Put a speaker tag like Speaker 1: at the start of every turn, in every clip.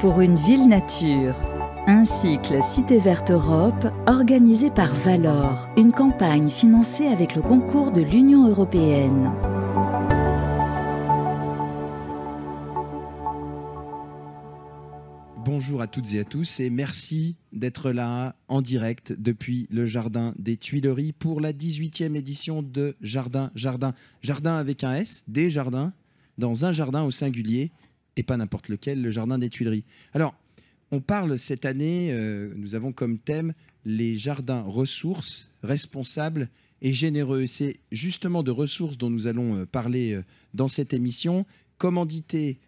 Speaker 1: pour une ville nature. Un cycle Cité Verte Europe organisé par Valor, une campagne financée avec le concours de l'Union européenne.
Speaker 2: Bonjour à toutes et à tous et merci d'être là en direct depuis le Jardin des Tuileries pour la 18e édition de Jardin, Jardin, Jardin avec un S, des jardins, dans un jardin au singulier et pas n'importe lequel, le Jardin des Tuileries. Alors, on parle cette année, euh, nous avons comme thème les jardins ressources, responsables et généreux. C'est justement de ressources dont nous allons euh, parler euh, dans cette émission, commandité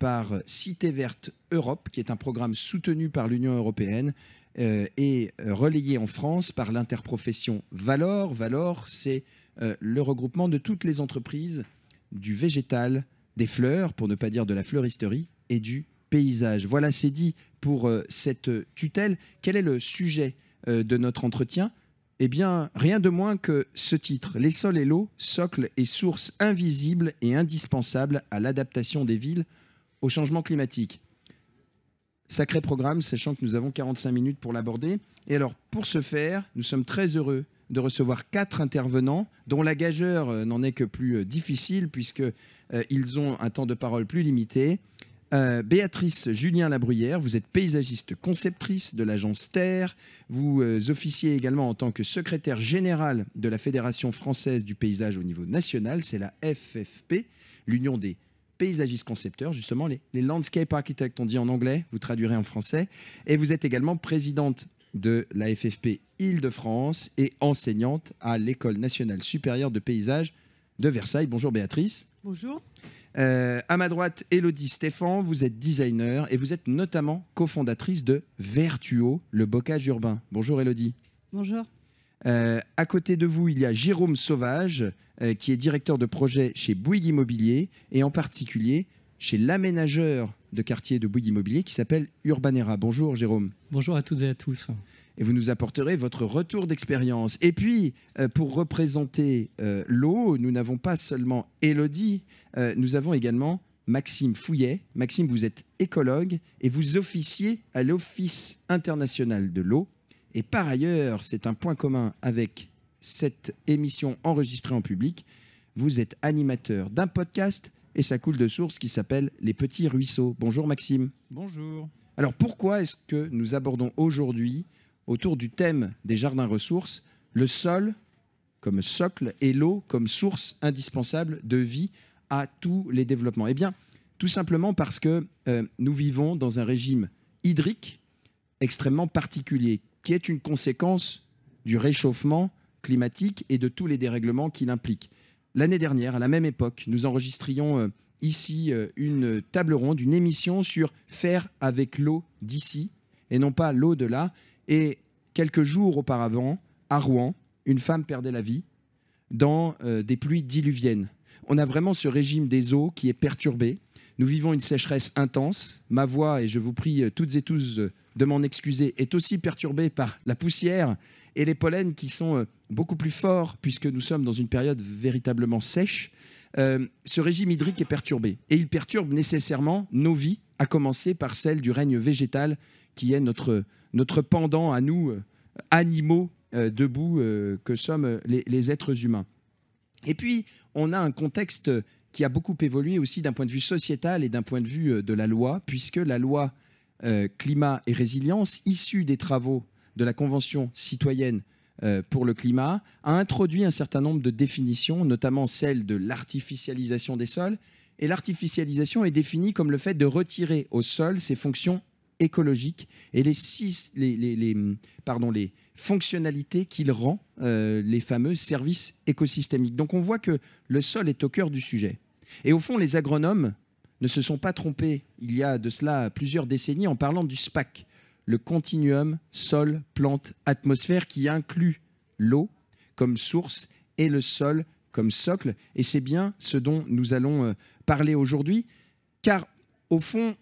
Speaker 2: par Cité Verte Europe, qui est un programme soutenu par l'Union européenne et relayé en France par l'interprofession Valor. Valor, c'est le regroupement de toutes les entreprises du végétal, des fleurs, pour ne pas dire de la fleuristerie, et du paysage. Voilà, c'est dit pour euh, cette tutelle. Quel est le sujet euh, de notre entretien? Eh bien, rien de moins que ce titre, Les sols et l'eau, socle et source invisible et indispensable à l'adaptation des villes au changement climatique. Sacré programme, sachant que nous avons 45 minutes pour l'aborder. Et alors, pour ce faire, nous sommes très heureux de recevoir quatre intervenants, dont la gageure euh, n'en est que plus difficile, puisqu'ils ont un temps de parole plus limité. Euh, Béatrice Julien Labruyère, vous êtes paysagiste conceptrice de l'agence Terre. Vous euh, officiez également en tant que secrétaire général de la Fédération française du paysage au niveau national. C'est la FFP, l'Union des paysagistes concepteurs, justement, les, les, landscape architects, on dit en anglais, vous traduirez en français. Et vous êtes également présidente de la FFP Île-de-France et enseignante à l'École nationale supérieure de paysage de Versailles. Bonjour Béatrice.
Speaker 3: Bonjour.
Speaker 2: Euh, à ma droite, Elodie Stéphan, vous êtes designer et vous êtes notamment cofondatrice de Vertuo, le bocage urbain. Bonjour Elodie.
Speaker 3: Bonjour.
Speaker 2: Euh, à côté de vous, il y a Jérôme Sauvage, euh, qui est directeur de projet chez Bouygues Immobilier et en particulier chez l'aménageur de quartier de Bouygues Immobilier qui s'appelle Urbanera. Bonjour Jérôme.
Speaker 4: Bonjour à toutes et à tous
Speaker 2: et vous nous apporterez votre retour d'expérience. Et puis, euh, pour représenter euh, l'eau, nous n'avons pas seulement Elodie, euh, nous avons également Maxime Fouillet. Maxime, vous êtes écologue et vous officiez à l'Office international de l'eau. Et par ailleurs, c'est un point commun avec cette émission enregistrée en public, vous êtes animateur d'un podcast et ça coule de source qui s'appelle Les Petits Ruisseaux. Bonjour Maxime.
Speaker 4: Bonjour.
Speaker 2: Alors pourquoi est-ce que nous abordons aujourd'hui autour du thème des jardins ressources, le sol comme socle et l'eau comme source indispensable de vie à tous les développements Eh bien, tout simplement parce que euh, nous vivons dans un régime hydrique extrêmement particulier, qui est une conséquence du réchauffement climatique et de tous les dérèglements qu'il implique. L'année dernière, à la même époque, nous enregistrions euh, ici euh, une table ronde, une émission sur faire avec l'eau d'ici et non pas l'eau de là. Et quelques jours auparavant, à Rouen, une femme perdait la vie dans euh, des pluies diluviennes. On a vraiment ce régime des eaux qui est perturbé. Nous vivons une sécheresse intense. Ma voix, et je vous prie euh, toutes et tous euh, de m'en excuser, est aussi perturbée par la poussière et les pollens qui sont beaucoup plus forts puisque nous sommes dans une période véritablement sèche. ce régime hydrique est perturbé et il perturbe nécessairement nos vies, à commencer par celle du règne végétal qui est notre, pendant à nous, euh, animaux euh, debout euh, que sommes les, êtres humains. Et puis, on a un contexte qui a beaucoup évolué aussi d'un point de vue sociétal et d'un point de vue de la loi, puisque la loi climat et résilience, issue des travaux de la Convention citoyenne pour le climat, a introduit un certain nombre de définitions, notamment celle de l'artificialisation des sols. Et l'artificialisation est définie comme le fait de retirer au sol ses fonctions écologique et les, six, les, les, pardon, les fonctionnalités qu'il rend, euh, les fameux services écosystémiques. Donc on voit que le sol est au cœur du sujet. Et au fond, les agronomes ne se sont pas trompés il y a de cela plusieurs décennies en parlant du SPAC, le continuum sol, plante, atmosphère qui inclut l'eau comme source et le sol comme socle. Et c'est bien ce dont nous allons euh, parler aujourd'hui, car au fond,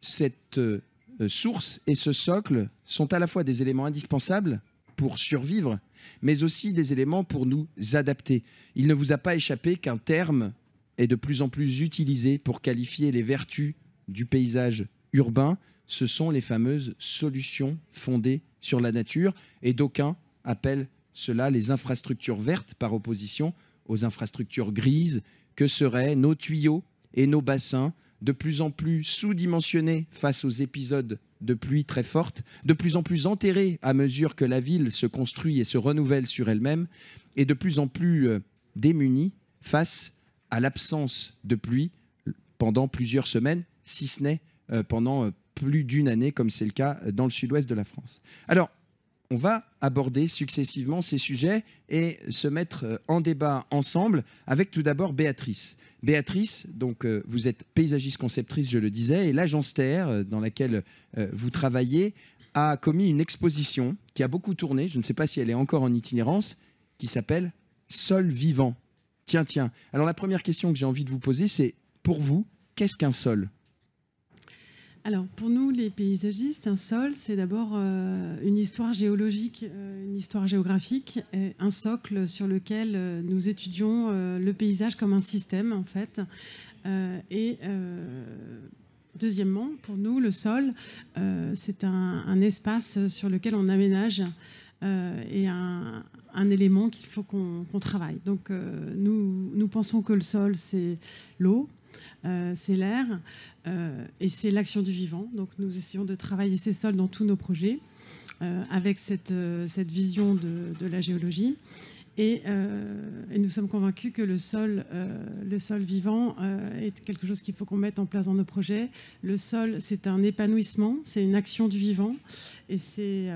Speaker 2: cette euh, source et ce socle sont à la fois des éléments indispensables pour survivre, mais aussi des éléments pour nous adapter. Il ne vous a pas échappé qu'un terme est de plus en plus utilisé pour qualifier les vertus du paysage urbain, ce sont les fameuses solutions fondées sur la nature, et d'aucuns appellent cela les infrastructures vertes par opposition aux infrastructures grises que seraient nos tuyaux et nos bassins de plus en plus sous-dimensionnés face aux épisodes de pluie très fortes, de plus en plus enterrés à mesure que la ville se construit et se renouvelle sur elle-même, et de plus en plus euh, démunis face à l'absence de pluie pendant plusieurs semaines, si ce n'est euh, pendant euh, plus d'une année, comme c'est le cas dans le sud-ouest de la France. Alors, on va aborder successivement ces sujets et se mettre en débat ensemble avec tout d'abord Béatrice. Béatrice, donc euh, vous êtes paysagiste conceptrice, je le disais, et l'agence Terre, euh, dans laquelle euh, vous travaillez, a commis une exposition qui a beaucoup tourné, je ne sais pas si elle est encore en itinérance, qui s'appelle Sol vivant. Tiens, tiens. Alors la première question que j'ai envie de vous poser, c'est pour vous, qu'est-ce qu'un sol?
Speaker 3: Alors, pour nous, les paysagistes, un sol, c'est d'abord euh, une histoire géologique, euh, une histoire géographique, un socle sur lequel euh, nous étudions le paysage comme un système, en fait. et deuxièmement, pour nous, le sol, c'est un, espace sur lequel on aménage et un, élément qu'il faut qu'on travaille. Donc, nous, nous pensons que le sol, c'est l'eau, c'est l'air, euh, et c'est l'action du vivant. Donc nous essayons de travailler ces sols dans tous nos projets euh, avec cette, euh, vision de, la géologie. Et, nous sommes convaincus que le sol, le sol vivant est quelque chose qu'il faut qu'on mette en place dans nos projets. Le sol, c'est un épanouissement, c'est une action du vivant et c'est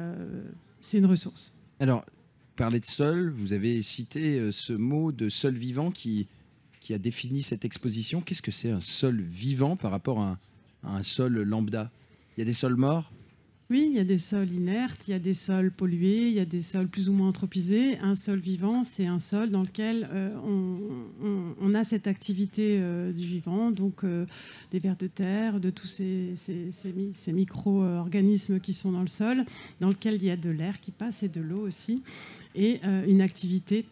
Speaker 3: une ressource.
Speaker 2: Alors, parler de sol, vous avez cité ce mot de sol vivant qui, qui a défini cette exposition. Qu'est-ce que c'est un sol vivant par rapport à un, sol lambda? Il y a des sols morts?
Speaker 3: Oui, il y a des sols inertes, il y a des sols pollués, il y a des sols plus ou moins anthropisés. Un sol vivant, c'est un sol dans lequel euh, on, a cette activité euh, du vivant, donc euh, des vers de terre, de tous ces, ces micro-organismes qui sont dans le sol, dans lequel il y a de l'air qui passe et de l'eau aussi, et une activité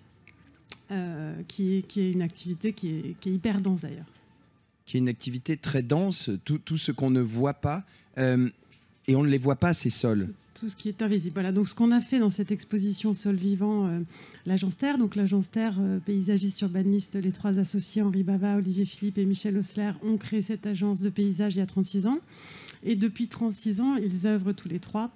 Speaker 3: euh, qui, est, qui, est, une activité qui est, qui est hyper dense d'ailleurs.
Speaker 2: Qui est une activité très dense, tout, tout ce qu'on ne voit pas, euh, et on ne les voit pas, ces sols.
Speaker 3: Tout ce qui est invisible. Voilà, donc ce qu'on a fait dans cette exposition Sol Vivant, euh, l'Agence Terre, donc l'Agence Terre, paysagiste urbaniste, les trois associés, Henri Bava, Olivier Philippe et Michel Osler, ont créé cette agence de paysage il y a 36 ans. Et depuis 36 ans, ils œuvrent tous les trois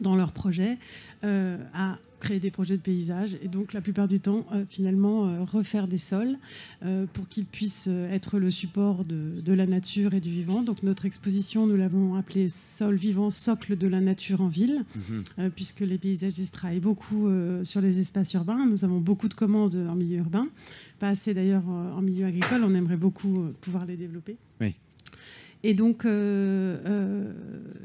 Speaker 3: dans leur projet à créer des projets de paysage et donc la plupart du temps euh, finalement euh, refaire des sols euh, pour qu'ils puissent être le support de, la nature et du vivant. Donc notre exposition, nous l'avons appelée Sol vivant, socle de la nature en ville, mhm. puisque les paysagistes travaillent beaucoup sur les espaces urbains. Nous avons beaucoup de commandes en milieu urbain, pas assez d'ailleurs en milieu agricole. On aimerait beaucoup pouvoir les développer. Et donc, euh, euh,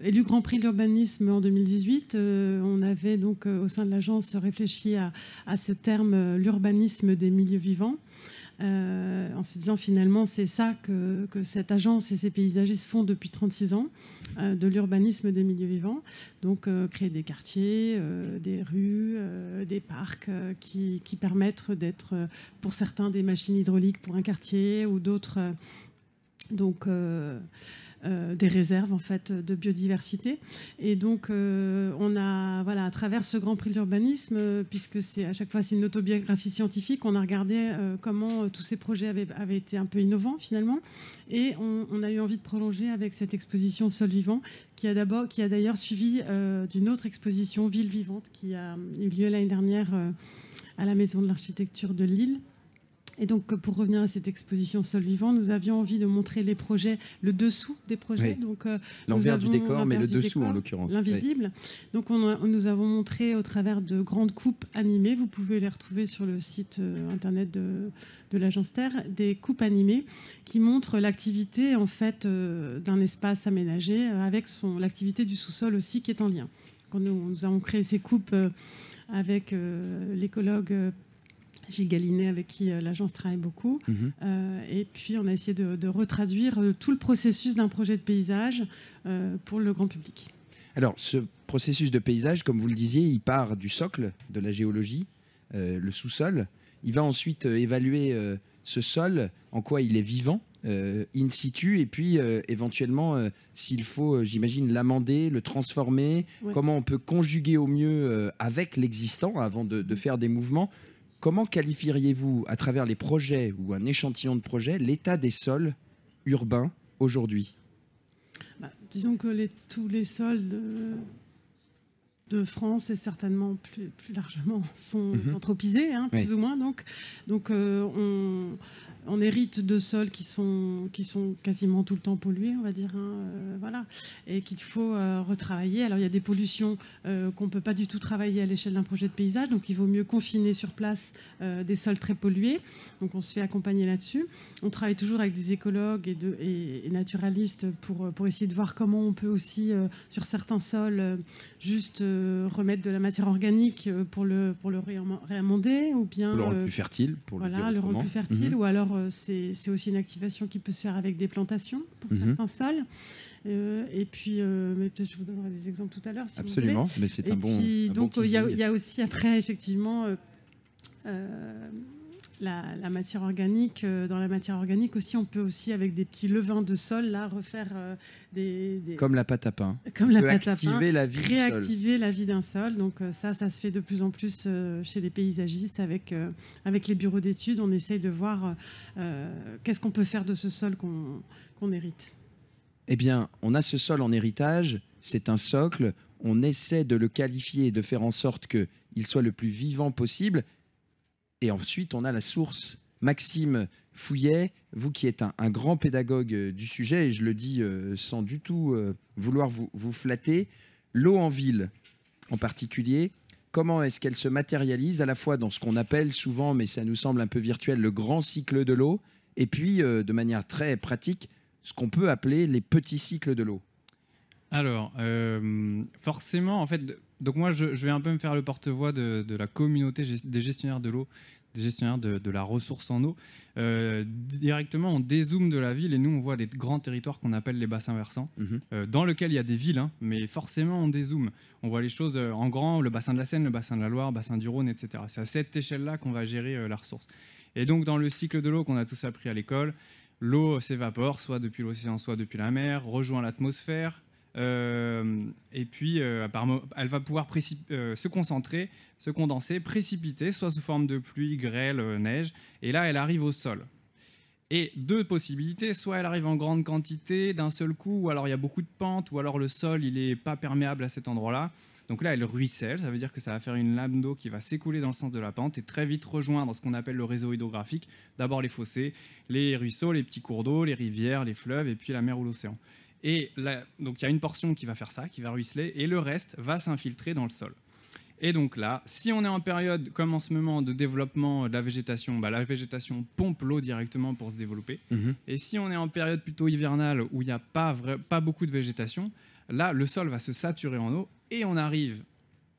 Speaker 3: élu Grand Prix de l'urbanisme en 2018, euh, on avait donc au sein de l'agence réfléchi à, ce terme l'urbanisme des milieux vivants. en se disant finalement c'est ça que, cette agence et ces paysagistes font depuis 36 ans, de l'urbanisme des milieux vivants. Donc créer des quartiers, des rues, des parcs qui, permettent d'être pour certains des machines hydrauliques pour un quartier ou d'autres donc euh, euh, des réserves en fait de biodiversité. Et donc euh, on a voilà à travers ce Grand Prix de l'urbanisme, puisque c'est à chaque fois c'est une autobiographie scientifique, on a regardé comment tous ces projets avaient, été un peu innovants finalement, et on, a eu envie de prolonger avec cette exposition Sol vivant qui a d'abord qui a d'ailleurs suivi d'une autre exposition Ville vivante qui a eu lieu l'année dernière à la Maison de l'Architecture de Lille et donc, pour revenir à cette exposition Sol Vivant, nous avions envie de montrer les projets, le dessous des projets. Donc,
Speaker 2: euh, l'envers du décor, mais le dessous en l'occurrence.
Speaker 3: L'invisible. Donc, on nous avons montré au travers de grandes coupes animées. Vous pouvez les retrouver sur le site euh, internet de, de l'agence Terre, des coupes animées qui montrent l'activité en fait euh, d'un espace aménagé avec son l'activité du sous-sol aussi qui est en lien. nous, nous avons créé ces coupes avec l'écologue Gilles Galinet, avec qui euh, l'agence travaille beaucoup. Mhm. Euh, et puis, on a essayé de, retraduire euh, tout le processus d'un projet de paysage pour le grand public.
Speaker 2: Alors, ce processus de paysage, comme vous le disiez, il part du socle de la géologie, le sous-sol. Il va ensuite évaluer ce sol, en quoi il est vivant, euh, in situ et puis euh, éventuellement, euh, s'il faut, j'imagine, l'amender, le transformer,
Speaker 3: Ouais.
Speaker 2: comment on peut conjuguer au mieux avec l'existant avant de, de faire des mouvements. Comment qualifieriez-vous, à travers les projets ou un échantillon de projets, l'état des sols urbains aujourd'hui?
Speaker 3: Bah, disons que les- tous les sols de, de France et certainement plus, plus largement sont
Speaker 2: Mhm.
Speaker 3: anthropisés, hein, plus
Speaker 2: Oui.
Speaker 3: ou moins. Donc, donc euh, on, on hérite de sols qui sont, qui sont quasiment tout le temps pollués, on va dire. hein, euh, voilà. Et qu'il faut euh, retravailler. Alors, il y a des pollutions euh, qu'on ne peut pas du tout travailler à l'échelle d'un projet de paysage. Donc, il vaut mieux confiner sur place des sols très pollués. Donc, on se fait accompagner là-dessus. On travaille toujours avec des écologues et, de, et, et naturalistes pour, pour essayer de voir comment on peut aussi, sur certains sols, juste remettre de la matière organique pour le, pour le ou bien
Speaker 2: Pour le rendre plus fertile, pour le
Speaker 3: voilà,
Speaker 2: dire
Speaker 3: le rendre
Speaker 2: autrement.
Speaker 3: plus fertile,
Speaker 2: Mhm.
Speaker 3: ou alors c'est c'est aussi une activation qui peut se faire avec des plantations pour
Speaker 2: Mhm.
Speaker 3: certains sols. Euh, et puis, euh, mais peut-être je vous donnerai des exemples tout à l'heure. si vous voulez.
Speaker 2: Absolument, mais c'est un bon.
Speaker 3: puis,
Speaker 2: un
Speaker 3: donc, il y, a- y aussi après, effectivement, euh, euh, la, la matière organique. Euh, Dans la matière organique aussi, on peut aussi, avec des petits levains de sol, là, refaire euh, des, des-
Speaker 2: Comme la pâte à pain.
Speaker 3: comme
Speaker 2: On
Speaker 3: la pâte à pain,
Speaker 2: la vie
Speaker 3: réactiver la vie d'un sol. Donc euh, ça, ça se fait de plus en plus chez les paysagistes avec, avec les bureaux d'études. On essaye de voir euh, qu'est-ce qu'on peut faire de ce sol qu'on qu'on hérite.
Speaker 2: Eh bien, on a ce sol en héritage, c'est un socle, on essaie de le qualifier et de faire en sorte qu'il soit le plus vivant possible. Et ensuite, on a la source. Maxime Fouillet, vous qui êtes un, grand pédagogue euh, du sujet, et je le dis euh, sans du tout euh, vouloir vous, flatter, l'eau en ville en particulier, comment est-ce qu'elle se matérialise à la fois dans ce qu'on appelle souvent, mais ça nous semble un peu virtuel, le grand cycle de l'eau, et puis de manière très pratique, ce qu'on peut appeler les petits cycles de l'eau?
Speaker 4: Alors, forcément, en fait, donc moi, je, je vais un peu me faire le porte-voix de, de la communauté des gestionnaires de l'eau, des gestionnaires de, de la ressource en eau. Euh, directement, on dézoome de la ville et nous, on voit des grands territoires qu'on appelle les bassins versants,
Speaker 2: Mhm.
Speaker 4: euh, dans lesquels il y a des villes, hein, mais forcément, on dézoome. On voit les choses euh, en grand, le bassin de la Seine, le bassin de la Loire, le bassin du Rhône, etc. C'est à cette échelle-là qu'on va gérer euh, la ressource. Et donc, dans le cycle de l'eau qu'on a tous appris à l'école, l'eau s'évapore, soit depuis l'océan, soit depuis la mer, rejoint l'atmosphère, et puis euh, elle va pouvoir euh, se concentrer, se condenser, précipiter, soit sous forme de pluie, grêle, euh, neige, et là elle arrive au sol. Et deux possibilités, soit elle arrive en grande quantité d'un seul coup, ou alors il y a beaucoup de pente, ou alors le sol il est pas perméable à cet endroit-là. Donc là elle ruisselle, ça veut dire que ça va faire une lame d'eau qui va s'écouler dans le sens de la pente et très vite rejoindre ce qu'on appelle le réseau hydrographique. D'abord les fossés, les ruisseaux, les petits cours d'eau, les rivières, les fleuves, et puis la mer ou l'océan. Et là, donc il y a une portion qui va faire ça, qui va ruisseler, et le reste va s'infiltrer dans le sol. Et donc là, si on est en période comme en ce moment de développement de la végétation, bah, la végétation pompe l'eau directement pour se développer.
Speaker 2: Mhm.
Speaker 4: Et si on est en période plutôt hivernale où il n'y a pas, vrai- pas beaucoup de végétation, là, le sol va se saturer en eau et on arrive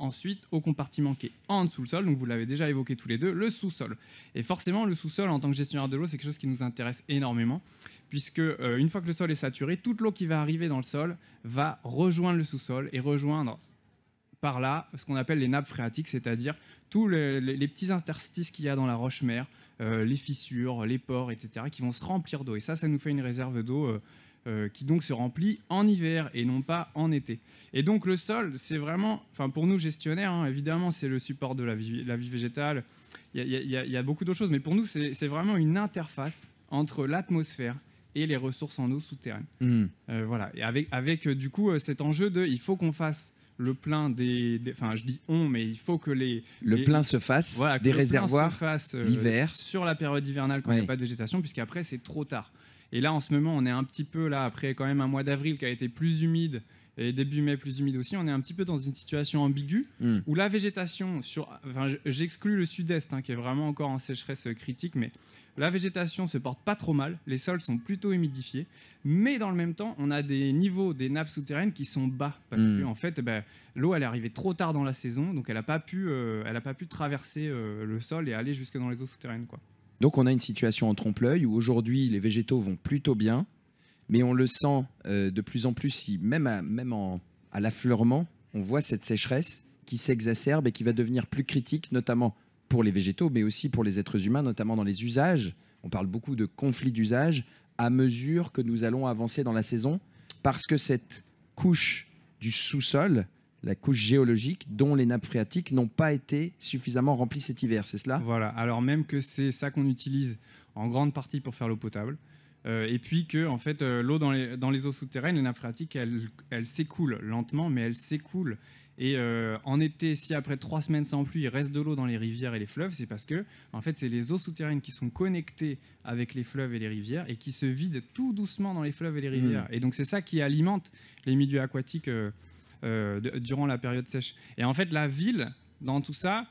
Speaker 4: ensuite au compartiment qui est en dessous le sol. Donc vous l'avez déjà évoqué tous les deux, le sous-sol. Et forcément, le sous-sol en tant que gestionnaire de l'eau, c'est quelque chose qui nous intéresse énormément, puisque euh, une fois que le sol est saturé, toute l'eau qui va arriver dans le sol va rejoindre le sous-sol et rejoindre par là ce qu'on appelle les nappes phréatiques, c'est-à-dire tous les, petits interstices qu'il y a dans la roche-mère, euh, les fissures, les pores, etc., qui vont se remplir d'eau. Et ça, ça nous fait une réserve d'eau euh, qui donc se remplit en hiver et non pas en été. Et donc le sol, c'est vraiment, enfin pour nous gestionnaires, hein, évidemment, c'est le support de la vie, végétale. Il y a- beaucoup d'autres choses, mais pour nous, c'est vraiment une interface entre l'atmosphère et les ressources en eau souterraines.
Speaker 2: Mhm.
Speaker 4: Euh, voilà. Et avec, avec euh, du coup euh, cet enjeu de, il faut qu'on fasse le plein des, des- enfin je dis on, mais il faut que les
Speaker 2: Le
Speaker 4: les-
Speaker 2: plein se fasse,
Speaker 4: voilà,
Speaker 2: des
Speaker 4: le
Speaker 2: réservoirs
Speaker 4: se fasse, euh,
Speaker 2: l'hiver.
Speaker 4: sur la période hivernale quand il n'y
Speaker 2: Oui.
Speaker 4: a pas de végétation, puisqu'après c'est trop tard. Et là en ce moment on est un petit peu là après quand même un mois d'avril qui a été plus humide et début mai plus humide aussi, on est un petit peu dans une situation ambiguë
Speaker 2: Mm.
Speaker 4: où la végétation sur, enfin j'exclus le sud-est hein, qui est vraiment encore en sécheresse critique, mais la végétation se porte pas trop mal, les sols sont plutôt humidifiés, mais dans le même temps, on a des niveaux des nappes souterraines qui sont bas parce
Speaker 2: Mm.
Speaker 4: que en fait, ben, l'eau elle est arrivée trop tard dans la saison, donc elle n'a pas pu, euh, elle a pas pu traverser euh, le sol et aller jusque dans les eaux souterraines, quoi.
Speaker 2: Donc on a une situation en trompe-l'œil où aujourd'hui les végétaux vont plutôt bien, mais on le sent euh, de plus en plus, si, même, à, même en- à l'affleurement, on voit cette sécheresse qui s'exacerbe et qui va devenir plus critique, notamment pour les végétaux, mais aussi pour les êtres humains, notamment dans les usages. On parle beaucoup de conflits d'usage à mesure que nous allons avancer dans la saison, parce que cette couche du sous-sol, la couche géologique, dont les nappes phréatiques n'ont pas été suffisamment remplies cet hiver, c'est cela?
Speaker 4: Voilà, alors même que c'est ça qu'on utilise en grande partie pour faire l'eau potable. Euh, et puis que en fait, euh, l'eau dans les, eaux souterraines, les nappes phréatiques, elles, elles s'écoulent lentement, mais elles s'écoulent. Et euh, en été, si après trois semaines sans pluie, il reste de l'eau dans les rivières et les fleuves, c'est parce que en fait, c'est les eaux souterraines qui sont connectées avec les fleuves et les rivières et qui se vident tout doucement dans les fleuves et les rivières. Et donc c'est ça qui alimente les milieux aquatiques euh, euh, de- durant la période sèche. Et en fait, la ville, dans tout ça,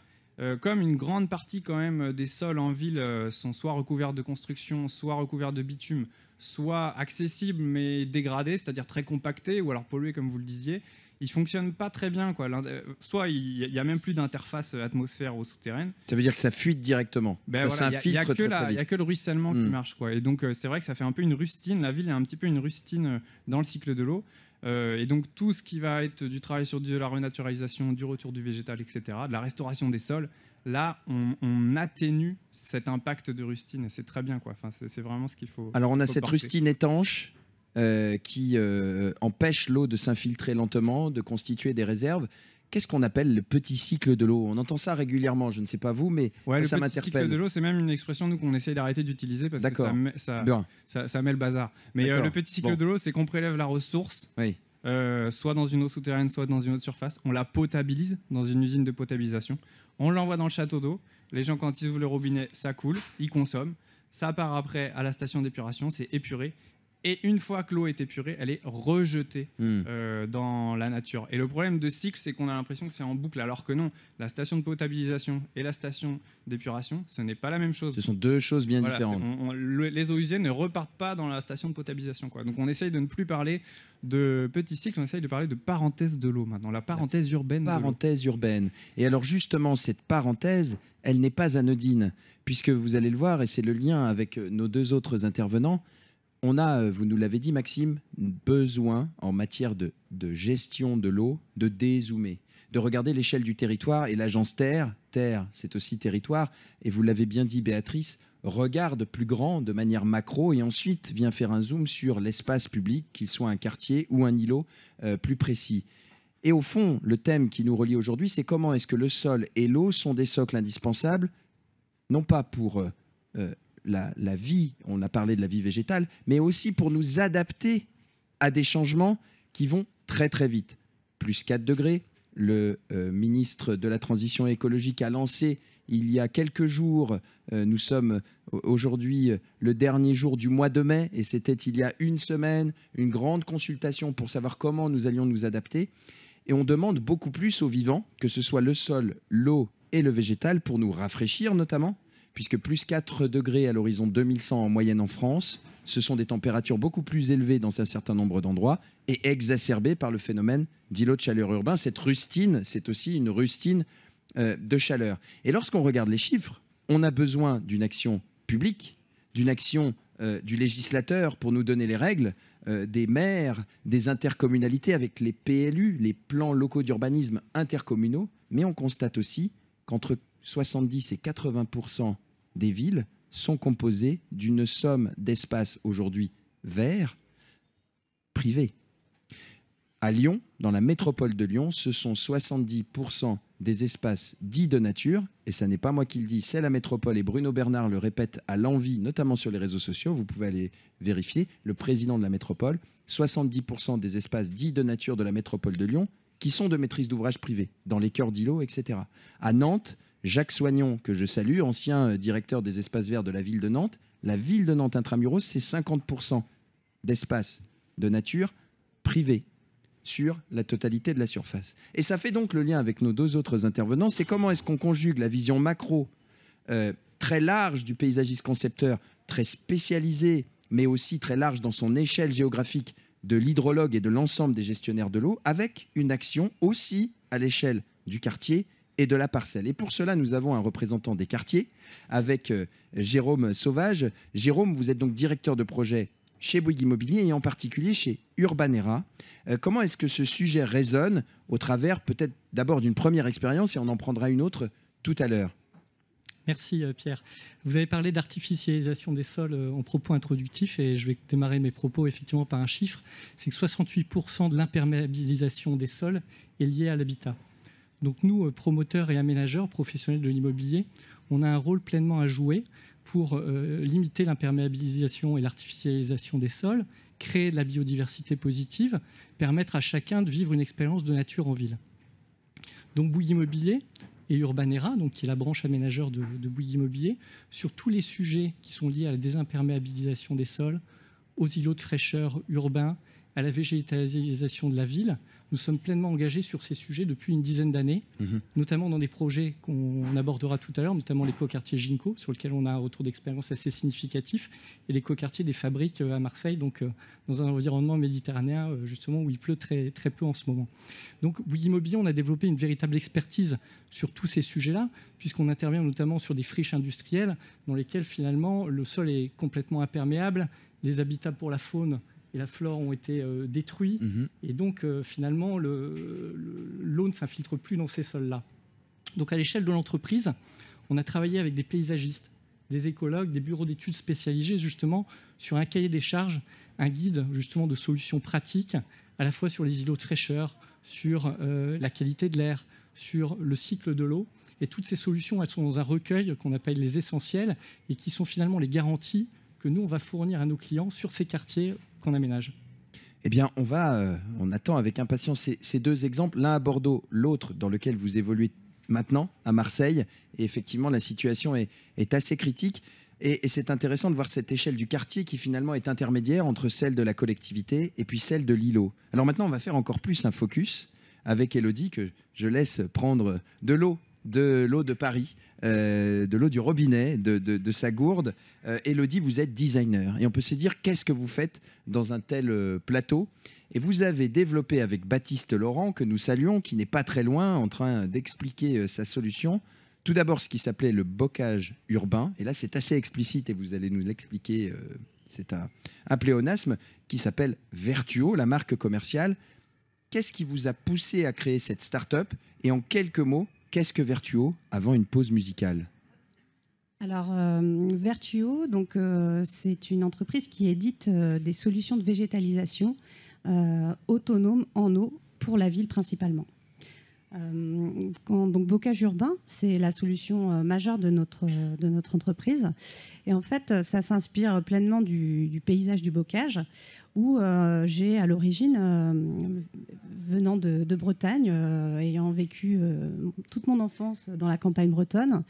Speaker 4: comme une grande partie quand même des sols en ville sont soit recouverts de construction, soit recouverts de bitume, soit accessibles mais dégradés, c'est-à-dire très compactés ou alors pollués comme vous le disiez, ils fonctionnent pas très bien. Quoi. Euh, Soit il y a même plus d'interface euh, atmosphère ou souterraine.
Speaker 2: Ça veut dire que ça fuite directement.
Speaker 4: Ben
Speaker 2: ça
Speaker 4: voilà, il il Il n'y a que le ruissellement qui
Speaker 2: Mm.
Speaker 4: marche. Quoi. Et donc, euh, c'est vrai que ça fait un peu une rustine. La ville est un petit peu une rustine dans le cycle de l'eau. Euh, et donc, tout ce qui va être du travail sur de la renaturalisation, du retour du végétal, etc., de la restauration des sols, là, on, on atténue cet impact de rustine. Et c'est très bien. Quoi. Enfin, c'est, vraiment ce qu'il faut.
Speaker 2: Alors on a cette
Speaker 4: porter.
Speaker 2: rustine étanche euh, qui euh, empêche l'eau de s'infiltrer lentement, de constituer des réserves. Qu'est-ce qu'on appelle le petit cycle de l'eau? On entend ça régulièrement, je ne sais pas vous, mais
Speaker 4: Ouais, le
Speaker 2: ça
Speaker 4: petit cycle
Speaker 2: m'interpelle.
Speaker 4: de l'eau, c'est même une expression nous qu'on essaye d'arrêter d'utiliser parce que ça met, ça,
Speaker 2: Bien.
Speaker 4: ça, ça met le bazar. Mais euh, le petit cycle
Speaker 2: Bon.
Speaker 4: de l'eau, c'est qu'on prélève la ressource,
Speaker 2: Oui.
Speaker 4: soit dans une eau souterraine, soit dans une autre surface. On la potabilise dans une usine de potabilisation. On l'envoie dans le château d'eau. Les gens, quand ils ouvrent le robinet, ça coule, ils consomment. Ça part après à la station d'épuration, c'est épuré. Et une fois que l'eau est épurée, elle est rejetée
Speaker 2: Hmm.
Speaker 4: euh, dans la nature. Et le problème de cycle, c'est qu'on a l'impression que c'est en boucle, alors que non. La station de potabilisation et la station d'épuration, ce n'est pas la même chose.
Speaker 2: Ce sont deux choses bien
Speaker 4: Voilà,
Speaker 2: différentes.
Speaker 4: on- on- le- les eaux usées ne repartent pas dans la station de potabilisation. Quoi. Donc on essaye de ne plus parler de petits cycles, on essaye de parler de parenthèse de l'eau maintenant, la parenthèse urbaine de.
Speaker 2: Parenthèse urbaine. Et alors justement, cette parenthèse, elle n'est pas anodine, puisque vous allez le voir, et c'est le lien avec euh, nos deux autres intervenants, on a, euh, vous nous l'avez dit Maxime, besoin en matière de, gestion de l'eau de dézoomer, de regarder l'échelle du territoire et l'agence Terre, Terre c'est aussi territoire, et vous l'avez bien dit Béatrice, regarde plus grand de manière macro et ensuite vient faire un zoom sur l'espace public, qu'il soit un quartier ou un îlot euh, plus précis. Et au fond, le thème qui nous relie aujourd'hui, c'est comment est-ce que le sol et l'eau sont des socles indispensables, non pas pour euh, la, vie, on a parlé de la vie végétale, mais aussi pour nous adapter à des changements qui vont très très vite. Plus 4 degrés, le euh, ministre de la Transition écologique a lancé il y a quelques jours, euh, nous sommes au- aujourd'hui euh, le dernier jour du mois de mai, et c'était il y a une semaine, une grande consultation pour savoir comment nous allions nous adapter. Et on demande beaucoup plus aux vivants, que ce soit le sol, l'eau et le végétal, pour nous rafraîchir notamment, puisque plus 4 degrés à l'horizon 2100 en moyenne en France, ce sont des températures beaucoup plus élevées dans un certain nombre d'endroits et exacerbées par le phénomène d'îlot de chaleur urbain. Cette rustine, c'est aussi une rustine euh, de chaleur. Et lorsqu'on regarde les chiffres, on a besoin d'une action publique, d'une action euh, du législateur pour nous donner les règles, euh, des maires, des intercommunalités avec les PLU, les plans locaux d'urbanisme intercommunaux, mais on constate aussi qu'entre 70 et 80% des villes sont composées d'une somme d'espaces aujourd'hui verts privés. À Lyon, dans la métropole de Lyon, ce sont 70% des espaces dits de nature, et ça n'est pas moi qui le dis, c'est la métropole, et Bruno Bernard le répète à l'envie, notamment sur les réseaux sociaux, vous pouvez aller vérifier, le président de la métropole, 70% des espaces dits de nature de la métropole de Lyon, qui sont de maîtrise d'ouvrage privée, dans les cœurs d'îlots, etc. À Nantes, Jacques Soignon, que je salue, ancien euh, directeur des espaces verts de la ville de Nantes, la ville de Nantes intramuros, c'est 50% d'espaces de nature privés sur la totalité de la surface. Et ça fait donc le lien avec nos deux autres intervenants, c'est comment est-ce qu'on conjugue la vision macro euh, très large du paysagiste concepteur, très spécialisé, mais aussi très large dans son échelle géographique de l'hydrologue et de l'ensemble des gestionnaires de l'eau, avec une action aussi à l'échelle du quartier et de la parcelle. Et pour cela, nous avons un représentant des quartiers avec euh, Jérôme Sauvage. Jérôme, vous êtes donc directeur de projet chez Bouygues Immobilier et en particulier chez Urbanera. Euh, comment est-ce que ce sujet résonne au travers peut-être d'abord d'une première expérience et on en prendra une autre tout à l'heure
Speaker 5: Merci Pierre. Vous avez parlé d'artificialisation des sols en propos introductif et je vais démarrer mes propos effectivement par un chiffre. C'est que 68% de l'imperméabilisation des sols est liée à l'habitat. Donc nous, promoteurs et aménageurs professionnels de l'immobilier, on a un rôle pleinement à jouer pour limiter l'imperméabilisation et l'artificialisation des sols, créer de la biodiversité positive, permettre à chacun de vivre une expérience de nature en ville. Donc Bouygues Immobilier et Urbanera, donc qui est la branche aménageur de, de Bouygues Immobilier, sur tous les sujets qui sont liés à la désimperméabilisation des sols, aux îlots de fraîcheur urbains, à la végétalisation de la ville. Nous sommes pleinement engagés sur ces sujets depuis une dizaine d'années,
Speaker 2: Mhm.
Speaker 5: notamment dans des projets qu'on abordera tout à l'heure, notamment l'écoquartier Ginko, sur lequel on a un retour d'expérience assez significatif, et l'écoquartier des fabriques euh, à Marseille, donc euh, dans un environnement méditerranéen, euh, justement, où il pleut très, très peu en ce moment. Donc, Bouygues Immobilier, on a développé une véritable expertise sur tous ces sujets-là, puisqu'on intervient notamment sur des friches industrielles dans lesquelles, finalement, le sol est complètement imperméable, les habitats pour la faune et la flore ont été euh, détruits,
Speaker 2: Mhm.
Speaker 5: et donc, euh, finalement, le- le- l'eau ne s'infiltre plus dans ces sols-là. Donc, à l'échelle de l'entreprise, on a travaillé avec des paysagistes, des écologues, des bureaux d'études spécialisés, justement, sur un cahier des charges, un guide, justement, de solutions pratiques, à la fois sur les îlots de fraîcheur, sur euh, la qualité de l'air, sur le cycle de l'eau. Et toutes ces solutions, elles sont dans un recueil qu'on appelle les essentiels et qui sont finalement les garanties que nous, on va fournir à nos clients sur ces quartiers qu'on aménage.
Speaker 2: Eh bien, on va, euh, on attend avec impatience ces, deux exemples, l'un à Bordeaux, l'autre dans lequel vous évoluez maintenant à Marseille. Et effectivement, la situation est, est assez critique. Et, et c'est intéressant de voir cette échelle du quartier qui finalement est intermédiaire entre celle de la collectivité et puis celle de l'îlot. Alors maintenant, on va faire encore plus un focus avec Elodie que je laisse prendre de l'eau, de l'eau de Paris, euh, de l'eau du robinet, de, sa gourde. Euh, Elodie, vous êtes designer. Et on peut se dire, qu'est-ce que vous faites dans un tel euh, plateau? Et vous avez développé avec Baptiste Laurent, que nous saluons, qui n'est pas très loin, en train d'expliquer euh, sa solution. Tout d'abord, ce qui s'appelait le bocage urbain. Et là, c'est assez explicite et vous allez nous l'expliquer. c'est un, un pléonasme qui s'appelle Vertuo, la marque commerciale. Qu'est-ce qui vous a poussé à créer cette start-up? Et en quelques mots, qu'est-ce que Vertuo avant une pause musicale?
Speaker 6: Alors, euh, Vertuo, donc, euh, c'est une entreprise qui édite euh, des solutions de végétalisation euh, autonomes en eau pour la ville principalement. Donc, bocage urbain, c'est la solution majeure de notre, de notre entreprise. Et en fait, ça s'inspire pleinement du paysage du bocage, où euh, j'ai à l'origine, euh, venant de, de Bretagne, euh, ayant vécu toute mon enfance dans la campagne bretonne,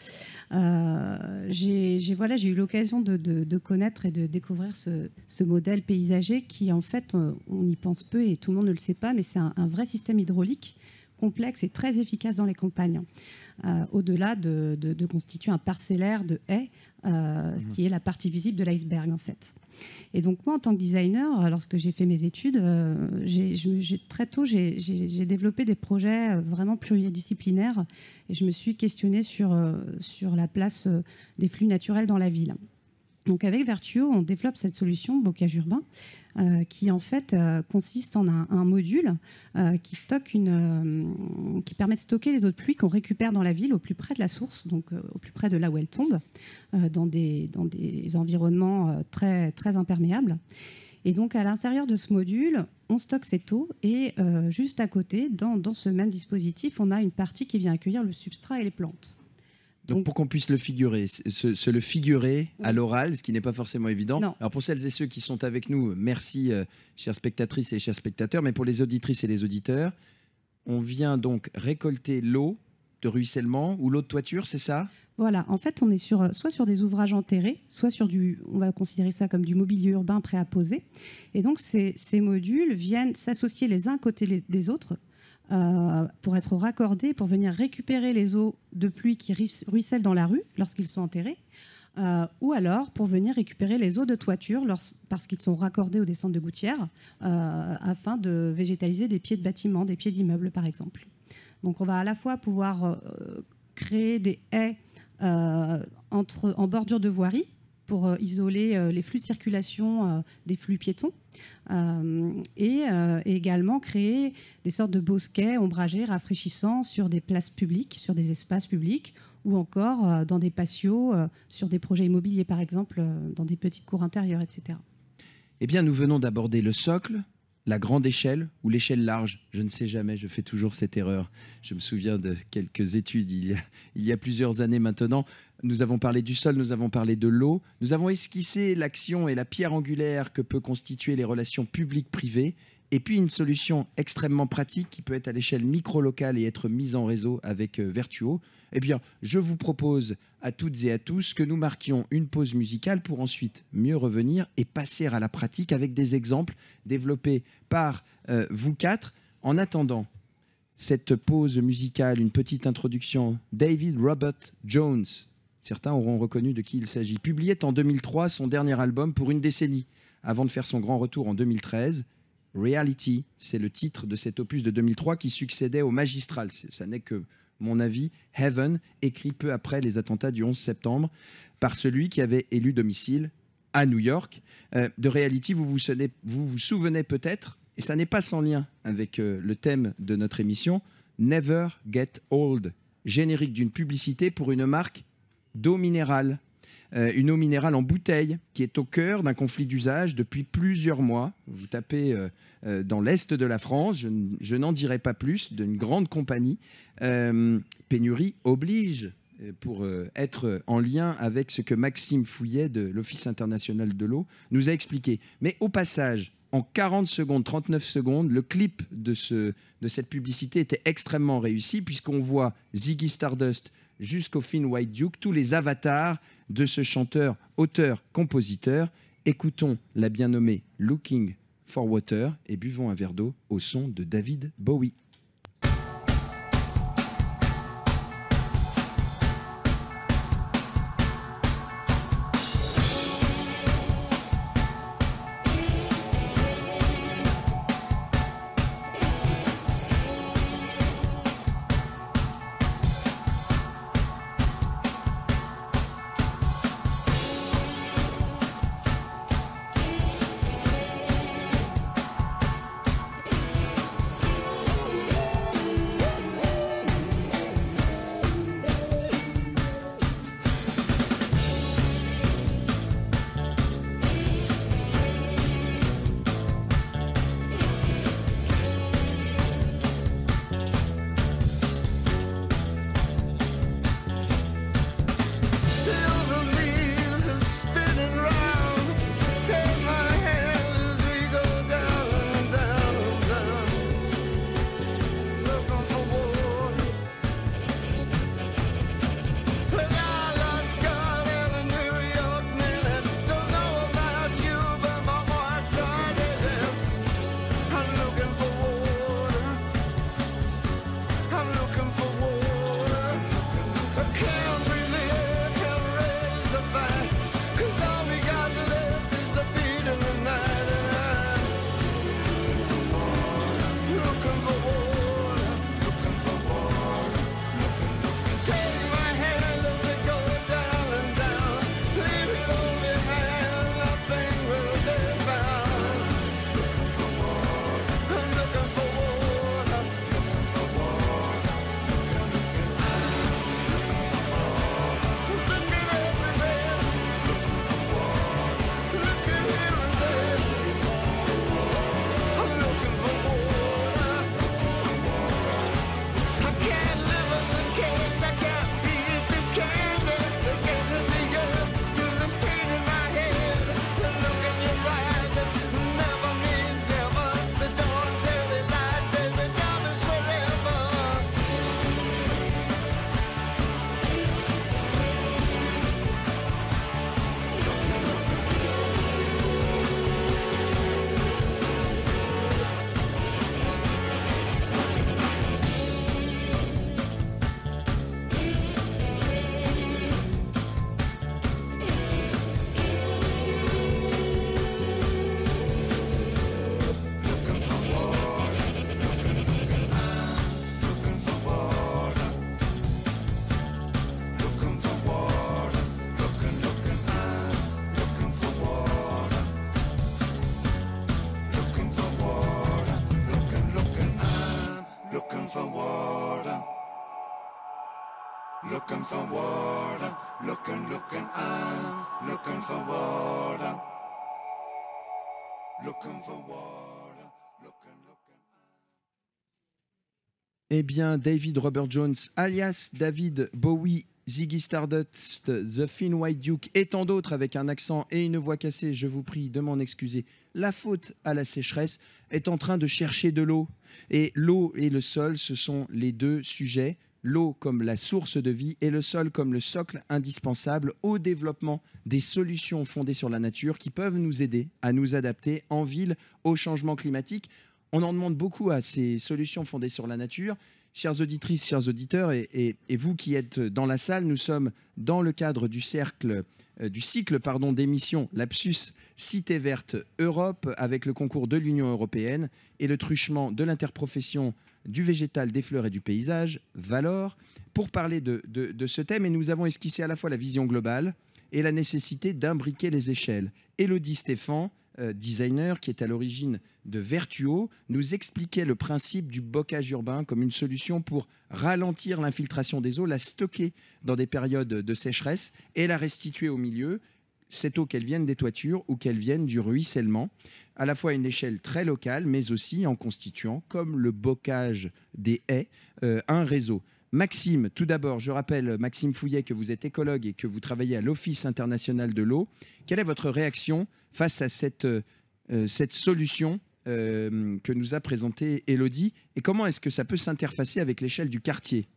Speaker 6: j'ai voilà, eu l'occasion de, de- de connaître et de découvrir ce, ce modèle paysager qui, en fait, on y pense peu et tout le monde ne le sait pas, mais c'est un, un vrai système hydraulique complexe et très efficace dans les campagnes, au-delà de, constituer un parcellaire de haies, euh, qui est la partie visible de l'iceberg, en fait. Et donc moi, en tant que designer, lorsque j'ai fait mes études, euh, très tôt, j'ai- développé des projets euh, vraiment pluridisciplinaires et je me suis questionnée sur, euh, sur la place des flux naturels dans la ville. Donc avec Vertuo, on développe cette solution bocage urbain euh, qui en fait euh, consiste en un, module euh, qui permet de stocker les eaux de pluie qu'on récupère dans la ville au plus près de la source, donc au plus près de là où elles tombent, euh, dans, des, environnements très, imperméables. Et donc à l'intérieur de ce module, on stocke cette eau et juste à côté, dans ce même dispositif, on a une partie qui vient accueillir le substrat et les plantes.
Speaker 2: Donc, pour qu'on puisse le figurer, se, se le figurer à l'oral, ce qui n'est pas forcément évident.
Speaker 6: Non.
Speaker 2: Alors pour celles et ceux qui sont avec nous, merci euh, chères spectatrices et chers spectateurs, mais pour les auditrices et les auditeurs, on vient donc récolter l'eau de ruissellement ou l'eau de toiture, c'est ça?
Speaker 6: Voilà, en fait, on est sur, euh, soit sur des ouvrages enterrés, soit sur du, on va considérer ça comme du mobilier urbain prêt à poser. Et donc, ces, ces modules viennent s'associer les uns côté les- des autres euh, pour être raccordés, pour venir récupérer les eaux de pluie qui ruisse- ruissellent dans la rue lorsqu'ils sont enterrés, euh, ou alors pour venir récupérer les eaux de toiture parce qu'ils sont raccordés aux descentes de gouttières, euh, afin de végétaliser des pieds de bâtiments, des pieds d'immeubles, par exemple. Donc, on va à la fois pouvoir créer des haies entre, en bordure de voirie pour euh, isoler euh, les flux de circulation euh, des flux piétons et également créer des sortes de bosquets ombragés rafraîchissants sur des places publiques, sur des espaces publics ou encore dans des patios, sur des projets immobiliers par exemple, dans des petites cours intérieures, etc.
Speaker 2: Eh bien, nous venons d'aborder le socle, la grande échelle ou l'échelle large? Je ne sais jamais, je fais toujours cette erreur. Je me souviens de quelques études il y a, plusieurs années maintenant. Nous avons parlé du sol, nous avons parlé de l'eau, nous avons esquissé l'action et la pierre angulaire que peut constituer les relations publiques-privées, et puis une solution extrêmement pratique qui peut être à l'échelle micro-locale et être mise en réseau avec euh, Vertuo. Eh bien, je vous propose à toutes et à tous que nous marquions une pause musicale pour ensuite mieux revenir et passer à la pratique avec des exemples développés par euh, vous quatre. En attendant cette pause musicale, une petite introduction. David Robert Jones, certains auront reconnu de qui il s'agit, publiait en 2003 son dernier album pour une décennie, avant de faire son grand retour en 2013. Reality, c'est le titre de cet opus de 2003 qui succédait au Magistral. Ça n'est que mon avis, Heaven, écrit peu après les attentats du 11 septembre par celui qui avait élu domicile à New York. Euh, de Reality, vous vous, souvenez peut-être, et ça n'est pas sans lien avec euh, le thème de notre émission, Never Get Old, générique d'une publicité pour une marque d'eau minérale. Euh, une eau minérale en bouteille qui est au cœur d'un conflit d'usage depuis plusieurs mois. Vous tapez euh, dans l'est de la France, je, n'en dirai pas plus, d'une grande compagnie. Euh, pénurie oblige pour être en lien avec ce que Maxime Fouillet de l'Office international de l'eau nous a expliqué. Mais au passage, en 40 secondes, 39 secondes, le clip de, de cette publicité était extrêmement réussi puisqu'on voit Ziggy Stardust jusqu'au Finn White Duke, tous les avatars de ce chanteur, auteur, compositeur. Écoutons la bien nommée Looking for Water et buvons un verre d'eau au son de David Bowie. Eh bien, David Robert Jones, alias David Bowie, Ziggy Stardust, The Thin White Duke et tant d'autres avec un accent et une voix cassée, je vous prie de m'en excuser. La faute à la sécheresse est en train de chercher de l'eau. Et l'eau et le sol, ce sont les deux sujets. L'eau comme la source de vie et le sol comme le socle indispensable au développement des solutions fondées sur la nature qui peuvent nous aider à nous adapter en ville au changement climatique. On en demande beaucoup à ces solutions fondées sur la nature. Chères auditrices, chers auditeurs, et, vous qui êtes dans la salle, nous sommes dans le cadre du cercle, euh, du cycle pardon d'émissions Lapsus Cité verte Europe avec le concours de l'Union européenne et le truchement de l'interprofession du végétal, des fleurs et du paysage, Valor, pour parler de, ce thème. Et nous avons esquissé à la fois la vision globale et la nécessité d'imbriquer les échelles. Élodie Stéphan, euh, designer qui est à l'origine de Vertuo, nous expliquait le principe du bocage urbain comme une solution pour ralentir l'infiltration des eaux, la stocker dans des périodes de sécheresse et la restituer au milieu, cette eau qu'elle vienne des toitures ou qu'elle vienne du ruissellement, à la fois à une échelle très locale, mais aussi en constituant, comme le bocage des haies, euh, un réseau. Maxime, tout d'abord, je rappelle, Maxime Fouillet, que vous êtes écologue et que vous travaillez à l'Office international de l'eau. Quelle est votre réaction face à cette, euh, euh, cette solution que nous a présentée Elodie Et comment est-ce que ça peut s'interfacer avec l'échelle du quartier?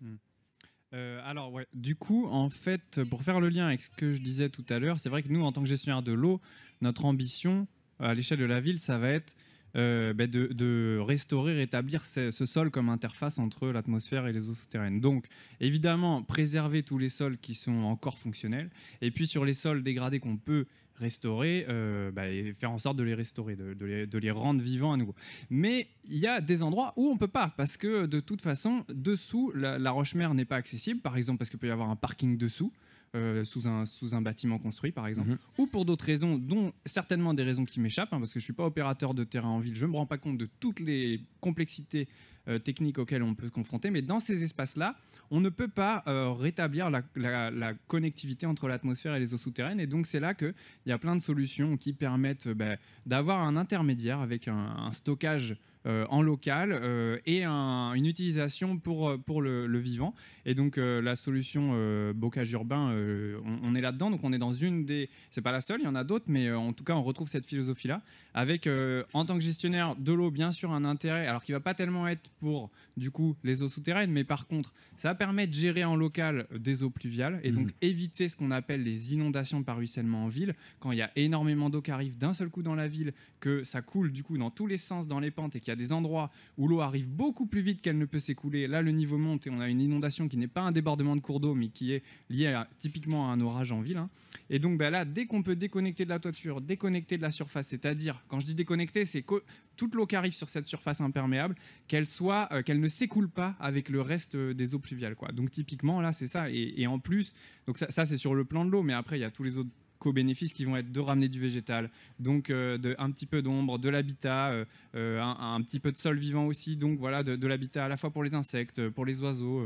Speaker 4: Euh, alors, ouais, du coup, en fait, pour faire le lien avec ce que je disais tout à l'heure, c'est vrai que nous, en tant que gestionnaire de l'eau, notre ambition à l'échelle de la ville, ça va être euh, ben, de, restaurer, rétablir ce, ce sol comme interface entre l'atmosphère et les eaux souterraines. Donc, évidemment, préserver tous les sols qui sont encore fonctionnels, et puis sur les sols dégradés qu'on peut restaurer, euh, et faire en sorte de les restaurer, de, de les, de les rendre vivants à nouveau. Mais il y a des endroits où on peut pas, parce que de toute façon, dessous, la, la roche-mère n'est pas accessible, par exemple parce qu'il peut y avoir un parking dessous. Euh, sous, un, sous un bâtiment construit, par exemple,
Speaker 2: Mhm.
Speaker 4: ou pour d'autres raisons, dont certainement des raisons qui m'échappent, hein, parce que je ne suis pas opérateur de terrain en ville, je ne me rends pas compte de toutes les complexités euh, techniques auxquelles on peut se confronter, mais dans ces espaces-là, on ne peut pas euh, rétablir la, la- la connectivité entre l'atmosphère et les eaux souterraines, et donc c'est là qu'il y a plein de solutions qui permettent ben, d'avoir un intermédiaire avec un, un stockage en local euh, et un- une utilisation pour, euh, pour le, le vivant. Et donc euh, la solution euh, bocage urbain, euh, on, on est là-dedans. Donc on est dans une des... C'est pas la seule, il y en a d'autres, mais euh, en tout cas on retrouve cette philosophie-là avec euh, en tant que gestionnaire de l'eau bien sûr un intérêt, alors qui va pas tellement être pour du coup les eaux souterraines, mais par contre ça permet de gérer en local euh, des eaux pluviales et donc éviter ce qu'on appelle les inondations par ruissellement en ville quand il y a énormément d'eau qui arrive d'un seul coup dans la ville, que ça coule du coup dans tous les sens dans les pentes et qu'il y a des endroits où l'eau arrive beaucoup plus vite qu'elle ne peut s'écouler. Là, le niveau monte et on a une inondation qui n'est pas un débordement de cours d'eau, mais qui est liée typiquement à un orage en ville. hein. Et donc bah, là, dès qu'on peut déconnecter de la toiture, déconnecter de la surface, c'est-à-dire, quand je dis déconnecter, c'est que toute l'eau qui arrive sur cette surface imperméable, qu'elle soit, euh, qu'elle ne s'écoule pas avec le reste euh, des eaux pluviales. Donc typiquement, là, c'est ça. Et, en plus, donc ça, c'est sur le plan de l'eau, mais après, il y a tous les autres co-bénéfices qui vont être de ramener du végétal, donc euh, de, un petit peu d'ombre, de l'habitat, euh, euh, un, petit peu de sol vivant aussi, donc voilà, de, l'habitat à la fois pour les insectes, pour les oiseaux,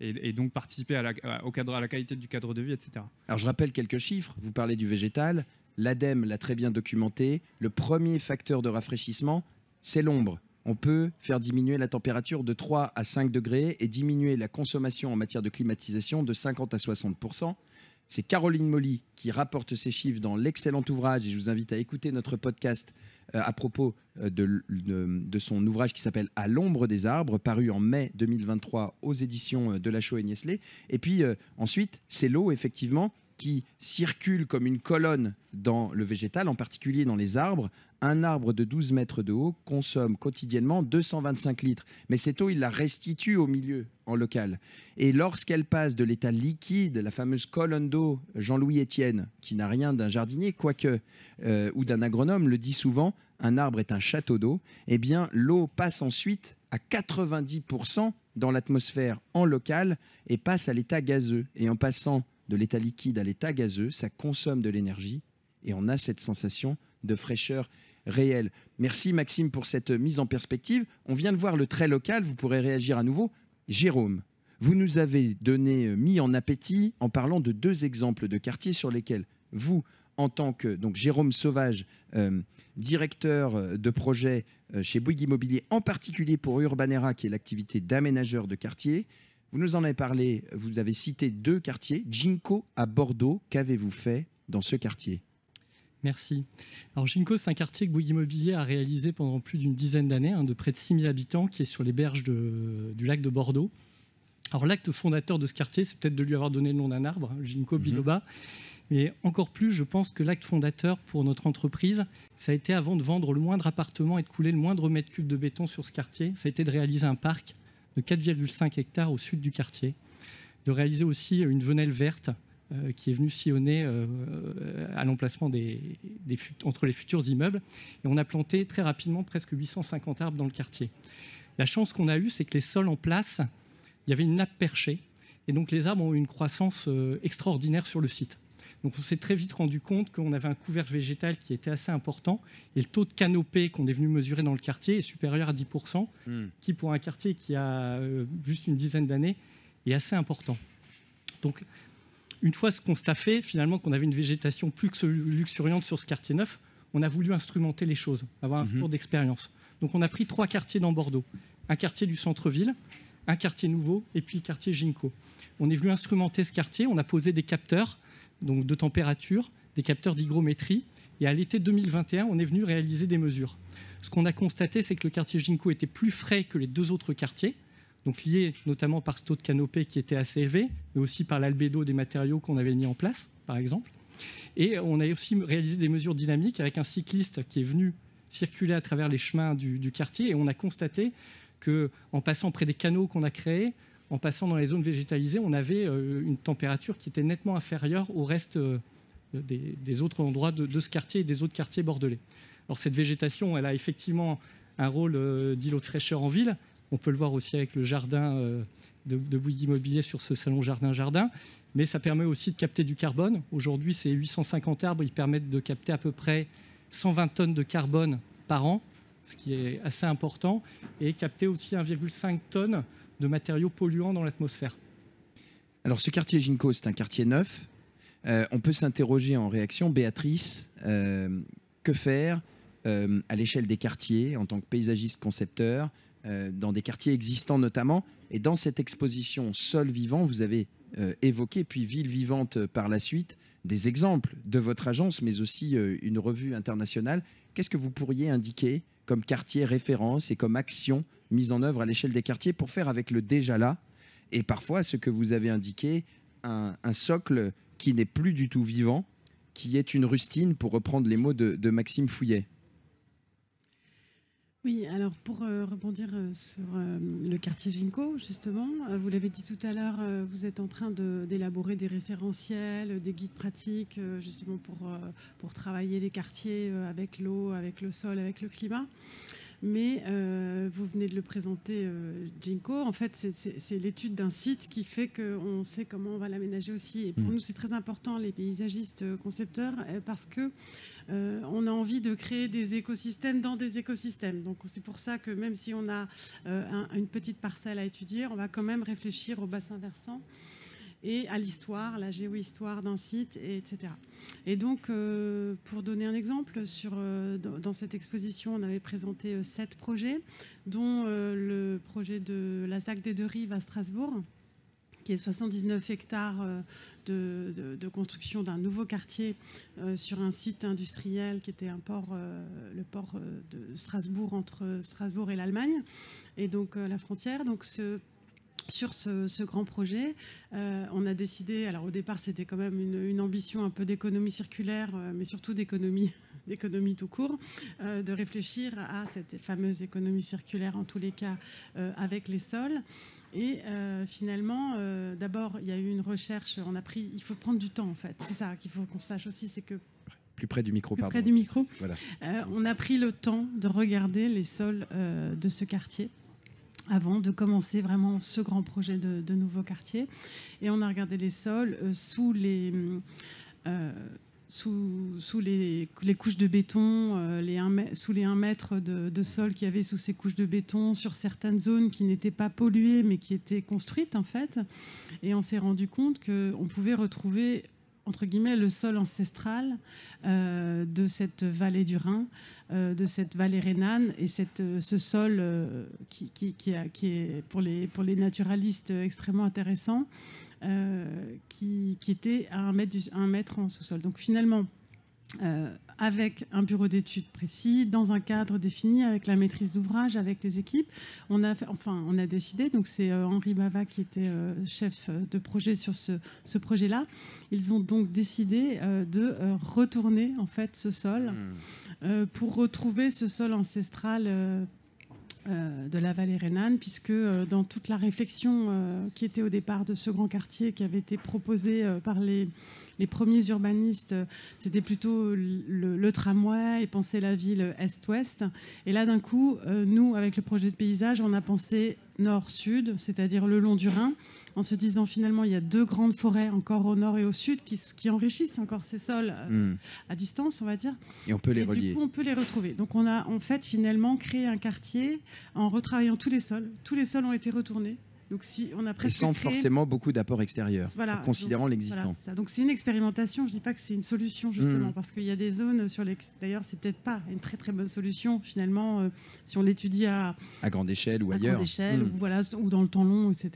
Speaker 4: et, donc participer à la, au cadre, à la qualité du cadre de vie, etc.
Speaker 2: Alors je rappelle quelques chiffres. Vous parlez du végétal. L'ADEME l'a très bien documenté. Le premier facteur de rafraîchissement, c'est l'ombre. On peut faire diminuer la température de 3 à 5 degrés et diminuer la consommation en matière de climatisation de 50 à 60 C'est Caroline Molly qui rapporte ces chiffres dans l'excellent ouvrage, et je vous invite à écouter notre podcast euh, à propos euh, de, son ouvrage qui s'appelle À l'ombre des arbres, paru en mai 2023 aux éditions euh, de La Chaux et Niesley. Et puis ensuite, c'est l'eau, effectivement, qui circule comme une colonne dans le végétal, en particulier dans les arbres. Un arbre de 12 mètres de haut consomme quotidiennement 225 litres. Mais cette eau, il la restitue au milieu, en local. Et lorsqu'elle passe de l'état liquide, la fameuse colonne d'eau, Jean-Louis Etienne, qui n'a rien d'un jardinier, quoique, euh, ou d'un agronome, le dit souvent, un arbre est un château d'eau, eh bien, l'eau passe ensuite à 90% dans l'atmosphère en local et passe à l'état gazeux. Et en passant de l'état liquide à l'état gazeux, ça consomme de l'énergie et on a cette sensation de fraîcheur réelle. Merci Maxime pour cette mise en perspective. On vient de voir le trait local, vous pourrez réagir à nouveau. Jérôme, Vous nous avez donné, euh, mis en appétit en parlant de deux exemples de quartiers sur lesquels vous, en tant que donc Jérôme Sauvage, euh, directeur euh, de projet chez Bouygues Immobilier, en particulier pour Urbanera, qui est l'activité d'aménageur de quartier, vous nous en avez parlé, vous avez cité deux quartiers, Ginko à Bordeaux. Qu'avez-vous fait dans ce quartier?
Speaker 5: Merci. Alors Ginko, c'est un quartier que Bouygues Immobilier a réalisé pendant plus d'une dizaine d'années, hein, de près de 6000 habitants, qui est sur les berges de- du lac de Bordeaux. Alors l'acte fondateur de ce quartier, c'est peut-être de lui avoir donné le nom d'un arbre, hein, Ginkgo
Speaker 2: Mhm.
Speaker 5: biloba. Mais encore plus, je pense que l'acte fondateur pour notre entreprise, ça a été avant de vendre le moindre appartement et de couler le moindre mètre cube de béton sur ce quartier, ça a été de réaliser un parc de 4,5 hectares au sud du quartier, de réaliser aussi une venelle verte qui est venue sillonner euh, euh, à l'emplacement des, des fut- entre les futurs immeubles. Et on a planté très rapidement presque 850 arbres dans le quartier. La chance qu'on a eue, c'est que les sols en place, il y avait une nappe perchée. Et donc les arbres ont eu une croissance euh, extraordinaire sur le site. Donc on s'est très vite rendu compte qu'on avait un couvercle végétal qui était assez important. Et le taux de canopée qu'on est venu mesurer dans le quartier est supérieur à 10%, qui pour un quartier qui a euh, juste une dizaine d'années est assez important. Donc une fois ce constat fait, finalement qu'on avait une végétation plus que luxuriante sur ce quartier neuf, on a voulu instrumenter les choses, avoir un
Speaker 2: Mhm.
Speaker 5: retour d'expérience. Donc on a pris trois quartiers dans Bordeaux. Un quartier du centre-ville, un quartier nouveau et puis le quartier Ginko. On est venu instrumenter ce quartier, on a posé des capteurs donc de température, des capteurs d'hygrométrie et à l'été 2021, on est venu réaliser des mesures. Ce qu'on a constaté, c'est que le quartier Ginko était plus frais que les deux autres quartiers, donc lié notamment par ce taux de canopée qui était assez élevé, mais aussi par l'albédo des matériaux qu'on avait mis en place, par exemple. Et on a aussi réalisé des mesures dynamiques avec un cycliste qui est venu circuler à travers les chemins du, quartier et on a constaté que en passant près des canaux qu'on a créés, en passant dans les zones végétalisées, on avait euh, une température qui était nettement inférieure au reste euh, des, des autres endroits de, de ce quartier et des autres quartiers bordelais. Alors cette végétation, elle a effectivement un rôle euh, d'îlot de fraîcheur en ville. On peut le voir aussi avec le jardin euh, de, Bouygues Immobilier sur ce salon jardin-jardin. Mais ça permet aussi de capter du carbone. Aujourd'hui, ces 850 arbres, ils permettent de capter à peu près 120 tonnes de carbone par an, ce qui est assez important, et capter aussi 1,5 tonnes de matériaux polluants dans l'atmosphère.
Speaker 2: Alors, ce quartier Ginko, c'est un quartier neuf. Euh, on peut s'interroger en réaction, Béatrice, euh, que faire à l'échelle des quartiers en tant que paysagiste concepteur, dans des quartiers existants notamment Et dans cette exposition Sol vivant, vous avez euh, évoqué, puis Ville vivante euh, par la suite, des exemples de votre agence, mais aussi euh, une revue internationale. Qu'est-ce que vous pourriez indiquer comme quartier référence et comme action mise en œuvre à l'échelle des quartiers pour faire avec le déjà là et parfois ce que vous avez indiqué, un, un socle qui n'est plus du tout vivant, qui est une rustine, pour reprendre les mots de, de Maxime Fouillet?
Speaker 3: Oui, alors pour euh, rebondir euh, sur euh, le quartier Ginko, justement, vous l'avez dit tout à l'heure, vous êtes en train de- d'élaborer des référentiels, des guides pratiques, justement pour, pour travailler les quartiers avec l'eau, avec le sol, avec le climat. Mais euh, vous venez de le présenter, euh, Ginko. En fait, c'est- l'étude d'un site qui fait qu'on sait comment on va l'aménager aussi. Et pour
Speaker 2: Mhm.
Speaker 3: nous, c'est très important, les paysagistes concepteurs, parce que euh, on a envie de créer des écosystèmes dans des écosystèmes. Donc c'est pour ça que même si on a euh, un- une petite parcelle à étudier, on va quand même réfléchir au bassin versant et à l'histoire, la géohistoire d'un site, et etc. Et donc, euh, pour donner un exemple, sur, dans, cette exposition, on avait présenté sept projets, dont le projet de la ZAC des Deux Rives à Strasbourg, qui est 79 hectares euh, de, construction d'un nouveau quartier euh, sur un site industriel qui était un port, euh, le port de Strasbourg entre Strasbourg et l'Allemagne, et donc la frontière. Donc sur ce, grand projet, on a décidé, alors au départ c'était quand même une, ambition un peu d'économie circulaire, mais surtout d'économie, d'économie tout court, de réfléchir à cette fameuse économie circulaire en tous les cas avec les sols. Et euh, finalement, euh, d'abord il y a eu une recherche, on a pris, il faut prendre du temps en fait, c'est ça qu'il faut qu'on sache aussi, c'est que
Speaker 2: Plus près du micro,
Speaker 3: plus
Speaker 2: pardon.
Speaker 3: près du micro.
Speaker 2: Voilà.
Speaker 3: Euh, on a pris le temps de regarder les sols de ce quartier avant de commencer vraiment ce grand projet de, de nouveau quartier. Et on a regardé les sols sous les... sous, les, couches de béton, euh, sous les 1 mètre de, sol qu'il y avait sous ces couches de béton, sur certaines zones qui n'étaient pas polluées mais qui étaient construites en fait. Et on s'est rendu compte qu'on pouvait retrouver entre guillemets le sol ancestral euh, de cette vallée du Rhin, euh, de cette vallée rhénane et cette, ce sol qui, qui est pour les, pour les naturalistes extrêmement intéressant, euh, qui, qui était à un mètre, du- un mètre en sous-sol. Donc finalement, euh, avec un bureau d'études précis, dans un cadre défini, avec la maîtrise d'ouvrage, avec les équipes, on a, fait- enfin, on a décidé. Donc c'est euh, Henri Bava qui était euh, chef de projet sur ce, ce projet-là. Ils ont donc décidé de retourner en fait ce sol euh, pour retrouver ce sol ancestral. Euh, de la vallée rhénane, puisque euh, dans toute la réflexion euh, qui était au départ de ce grand quartier, qui avait été proposé par les, les premiers urbanistes, c'était plutôt le, le tramway et penser la ville est-ouest. Et là, d'un coup, nous, avec le projet de paysage, on a pensé nord-sud, c'est-à-dire le long du Rhin, en se disant finalement, il y a deux grandes forêts encore au nord et au sud qui, enrichissent encore ces sols euh,
Speaker 2: Hmm.
Speaker 3: à distance, on va dire.
Speaker 2: Et on peut les
Speaker 3: Et
Speaker 2: relier.
Speaker 3: Du coup, on peut les retrouver. Donc, on a en fait finalement créé un quartier en retravaillant tous les sols. Tous les sols ont été retournés. Donc, si on a
Speaker 2: Et sans
Speaker 3: créé-
Speaker 2: forcément beaucoup d'apport extérieur,
Speaker 3: Voilà,
Speaker 2: en considérant l'existant.
Speaker 3: voilà. Donc c'est une expérimentation. Je dis pas que c'est une solution justement,
Speaker 2: Mm.
Speaker 3: parce qu'il y a des zones sur les. D'ailleurs, c'est peut-être pas une très très bonne solution finalement euh, si on l'étudie à,
Speaker 2: À grande échelle ou
Speaker 3: à
Speaker 2: ailleurs.
Speaker 3: grande échelle
Speaker 2: Hmm.
Speaker 3: ou voilà ou dans le temps long, etc.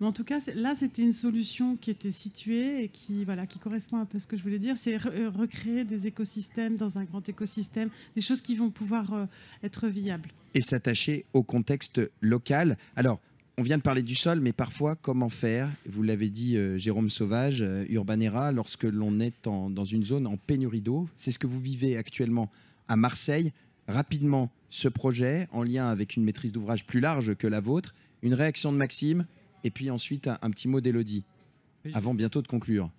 Speaker 3: Mais en tout cas, là, c'était une solution qui était située et qui voilà qui correspond un peu à ce que je voulais dire. C'est re- euh, recréer des écosystèmes dans un grand écosystème, des choses qui vont pouvoir euh, être viables.
Speaker 2: et s'attacher au contexte local. Alors, on vient de parler du sol, mais parfois, comment faire? Vous l'avez dit, euh, Jérôme Sauvage, euh, Urbanera, lorsque l'on est en- dans une zone en pénurie d'eau. C'est ce que vous vivez actuellement à Marseille. Rapidement, ce projet, en lien avec une maîtrise d'ouvrage plus large que la vôtre, une réaction de Maxime, et puis ensuite un, un petit mot d'Élodie,
Speaker 5: Oui,
Speaker 2: avant bientôt de conclure.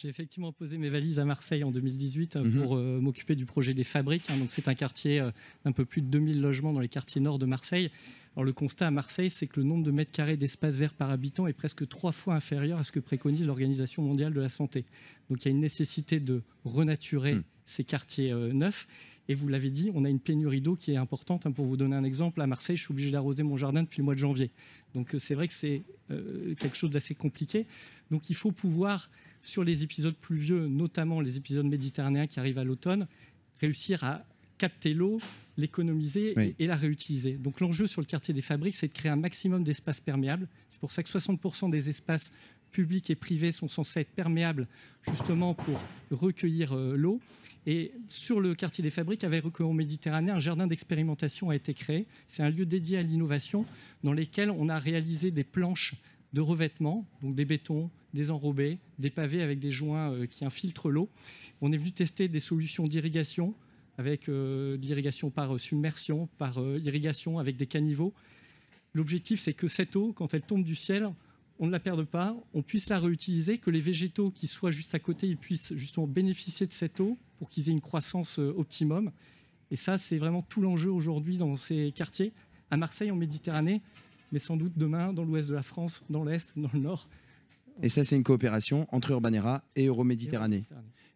Speaker 5: J'ai effectivement posé mes valises à Marseille en 2018 euh,
Speaker 2: Mhm.
Speaker 5: pour euh, m'occuper du projet des fabriques. hein. donc c'est un quartier euh, d'un peu plus de 2000 logements dans les quartiers nord de Marseille. Alors le constat à Marseille, c'est que le nombre de mètres carrés d'espace vert par habitant est presque trois fois inférieur à ce que préconise l'Organisation mondiale de la santé. Donc il y a une nécessité de renaturer
Speaker 2: Mhm.
Speaker 5: ces quartiers euh, neufs. Et vous l'avez dit, on a une pénurie d'eau qui est importante. hein. Pour vous donner un exemple, à Marseille, je suis obligé d'arroser mon jardin depuis le mois de janvier. Donc c'est vrai que c'est quelque chose d'assez compliqué. Donc il faut pouvoir sur les épisodes pluvieux, notamment les épisodes méditerranéens qui arrivent à l'automne, réussir à capter l'eau, l'économiser
Speaker 2: Oui.
Speaker 5: et, et la réutiliser. Donc l'enjeu sur le quartier des fabriques, c'est de créer un maximum d'espaces perméables. C'est pour ça que 60% des espaces publics et privés sont censés être perméables justement pour recueillir euh, l'eau. Et sur le quartier des fabriques, avec Recueillon Méditerranée, un jardin d'expérimentation a été créé. C'est un lieu dédié à l'innovation dans lequel on a réalisé des planches de revêtement, donc des bétons, des enrobés, des pavés avec des joints euh, qui infiltrent l'eau. On est venu tester des solutions d'irrigation avec euh, l'irrigation par euh, submersion, par irrigation avec des caniveaux. L'objectif, c'est que cette eau, quand elle tombe du ciel, on ne la perde pas, on puisse la réutiliser, que les végétaux qui soient juste à côté puissent justement bénéficier de cette eau pour qu'ils aient une croissance optimum. Et ça, c'est vraiment tout l'enjeu aujourd'hui dans ces quartiers, à Marseille, en Méditerranée, mais sans doute demain dans l'ouest de la France, dans l'est, dans le nord.
Speaker 2: Et ça, c'est une coopération entre Urbanera et Euroméditerranée.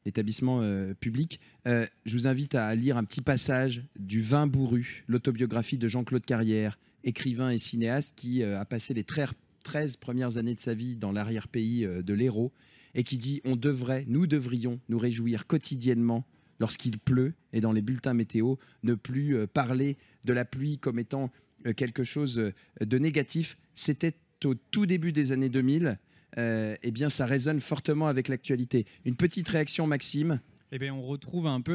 Speaker 2: l'établissement euh, public. Euh, je vous invite à lire un petit passage du Vin bourru, l'autobiographie de Jean-Claude Carrière, écrivain et cinéaste qui euh, a passé les 13 13 premières années de sa vie dans l'arrière-pays de l'Hérault et qui dit on devrait, nous devrions nous réjouir quotidiennement lorsqu'il pleut et dans les bulletins météo ne plus parler de la pluie comme étant quelque chose de négatif. C'était au tout début des années 2000. Euh, eh bien, ça résonne fortement avec l'actualité. Une petite réaction, Maxime.
Speaker 4: Eh bien, on retrouve un peu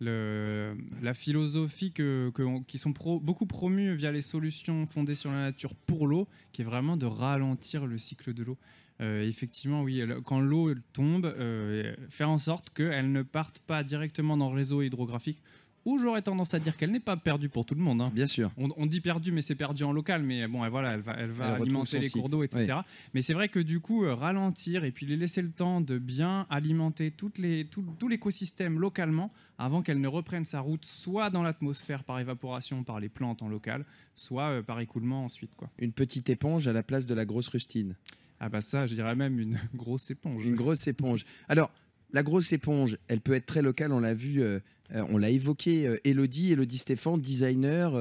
Speaker 4: la philosophie qui sont beaucoup promues via les solutions fondées sur la nature pour l'eau, qui est vraiment de ralentir le cycle de l'eau. Euh, effectivement, oui, quand l'eau tombe, euh, faire en sorte qu'elle ne parte pas directement dans le réseau hydrographique, ou j'aurais tendance à dire qu'elle n'est pas perdue pour tout le monde. hein.
Speaker 2: Bien sûr.
Speaker 4: On, on dit perdu, mais c'est perdu en local. Mais bon, elle, voilà, elle va, elle va
Speaker 2: Elle
Speaker 4: alimenter les cours d'eau, etc. Mais c'est vrai que du coup, euh, ralentir et puis les laisser le temps de bien alimenter toutes les, tout, tout l'écosystème localement avant qu'elle ne reprenne sa route, soit dans l'atmosphère par évaporation par les plantes en local, soit euh, par écoulement ensuite. Quoi.
Speaker 2: Une petite éponge à la place de la grosse rustine.
Speaker 4: Ah bah ça, je dirais même une grosse éponge.
Speaker 2: Une grosse éponge. Alors, la grosse éponge, elle peut être très locale, on l'a vu, euh, euh, on l'a évoqué, euh, Elodie, Elodie Stéphane, designer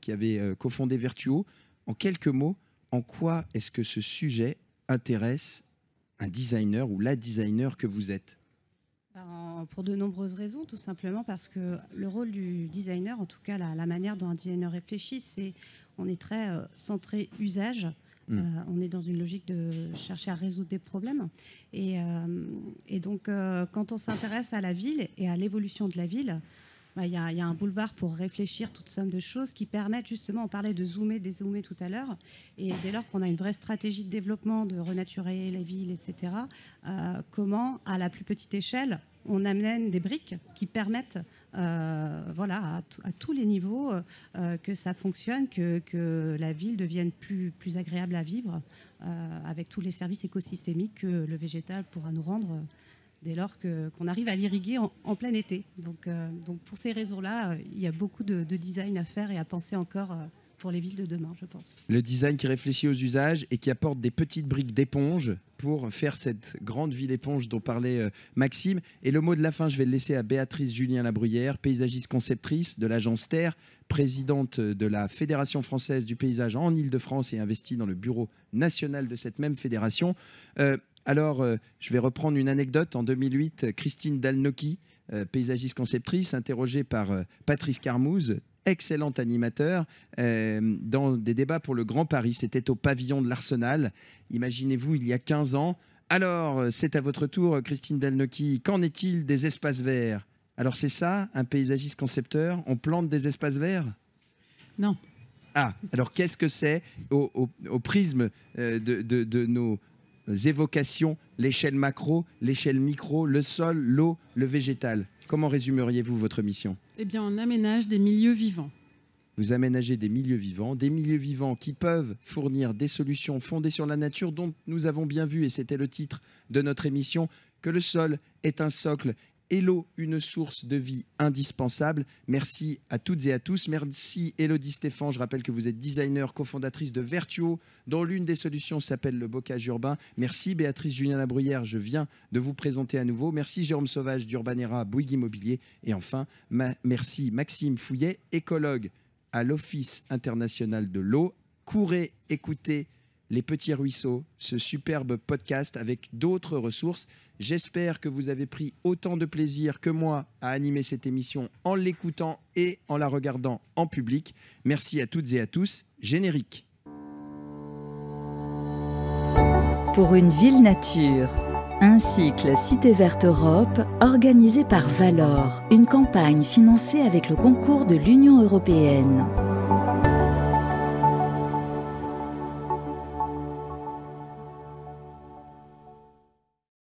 Speaker 2: qui avait cofondé Vertuo. En quelques mots, en quoi est-ce que ce sujet intéresse un designer ou la designer que vous êtes?
Speaker 6: Ben, Pour de nombreuses raisons, tout simplement parce que le rôle du designer, en tout cas la, la manière dont un designer réfléchit, c'est on est très centré usage.
Speaker 2: Mm.
Speaker 6: Euh, on est dans une logique de chercher à résoudre des problèmes. Et, euh, donc, euh, quand on s'intéresse à la ville et à l'évolution de la ville, bah, il y, a- y a un boulevard pour réfléchir toute somme de choses qui permettent justement, on parlait de zoomer, dézoomer tout à l'heure, et dès lors qu'on a une vraie stratégie de développement, de renaturer les villes, etc., comment, à la plus petite échelle, on amène des briques qui permettent, voilà, à, tous les niveaux, euh, que ça fonctionne, que, que la ville devienne plus, plus agréable à vivre, euh, avec tous les services écosystémiques que le végétal pourra nous rendre. euh, dès lors qu'on arrive à l'irriguer en, plein été. Donc, euh, donc pour ces raisons-là, euh, il y a beaucoup de, de design à faire et à penser encore euh, les villes de demain, je pense.
Speaker 2: Le design qui réfléchit aux usages et qui apporte des petites briques d'éponge pour faire cette grande ville éponge dont parlait euh, Maxime. Et le mot de la fin, je vais le laisser à Béatrice Julien Labruyère, paysagiste conceptrice de l'agence Terre, présidente de la Fédération française du paysage en Ile-de-France et investie dans le bureau national de cette même fédération. Euh, alors, euh, je vais reprendre une anecdote. En 2008, Christine Dalnoki, euh, paysagiste conceptrice, interrogée par Patrice Carmouze, excellent animateur, euh, dans des débats pour le Grand Paris. C'était au pavillon de l'Arsenal. Imaginez-vous, il y a 15 ans. Alors, euh, c'est à votre tour, Christine Dalnoki. Qu'en est-il des espaces verts? Alors, c'est ça, un paysagiste concepteur? On plante des espaces verts?
Speaker 3: Non.
Speaker 2: Ah, alors qu'est-ce que c'est au, au- au prisme euh, de, de- de nos évocations, l'échelle macro, l'échelle micro, le sol, l'eau, le végétal Comment résumeriez-vous votre mission?
Speaker 3: Eh bien, on aménage des milieux vivants.
Speaker 2: Vous aménagez des milieux vivants, des milieux vivants qui peuvent fournir des solutions fondées sur la nature dont nous avons bien vu, et c'était le titre de notre émission, que le sol est un socle l'eau une source de vie indispensable. Merci à toutes et à tous. Merci Elodie Stéphane. Je rappelle que vous êtes designer, cofondatrice de Vertuo, dont l'une des solutions s'appelle le bocage urbain. Merci Béatrice Julien Labruyère. Je viens de vous présenter à nouveau. Merci Jérôme Sauvage d'Urbanera, Bouygues Immobilier. Et enfin, merci Maxime Fouillet, écologue à l'Office international de l'eau. Courez, écoutez Les Petits Ruisseaux, ce superbe podcast avec d'autres ressources. J'espère que vous avez pris autant de plaisir que moi à animer cette émission en l'écoutant et en la regardant en public. Merci à toutes et à tous. Générique.
Speaker 1: Pour une ville nature. Un cycle Cité Verte Europe organisé par Valor, une campagne financée avec le concours de l'Union européenne.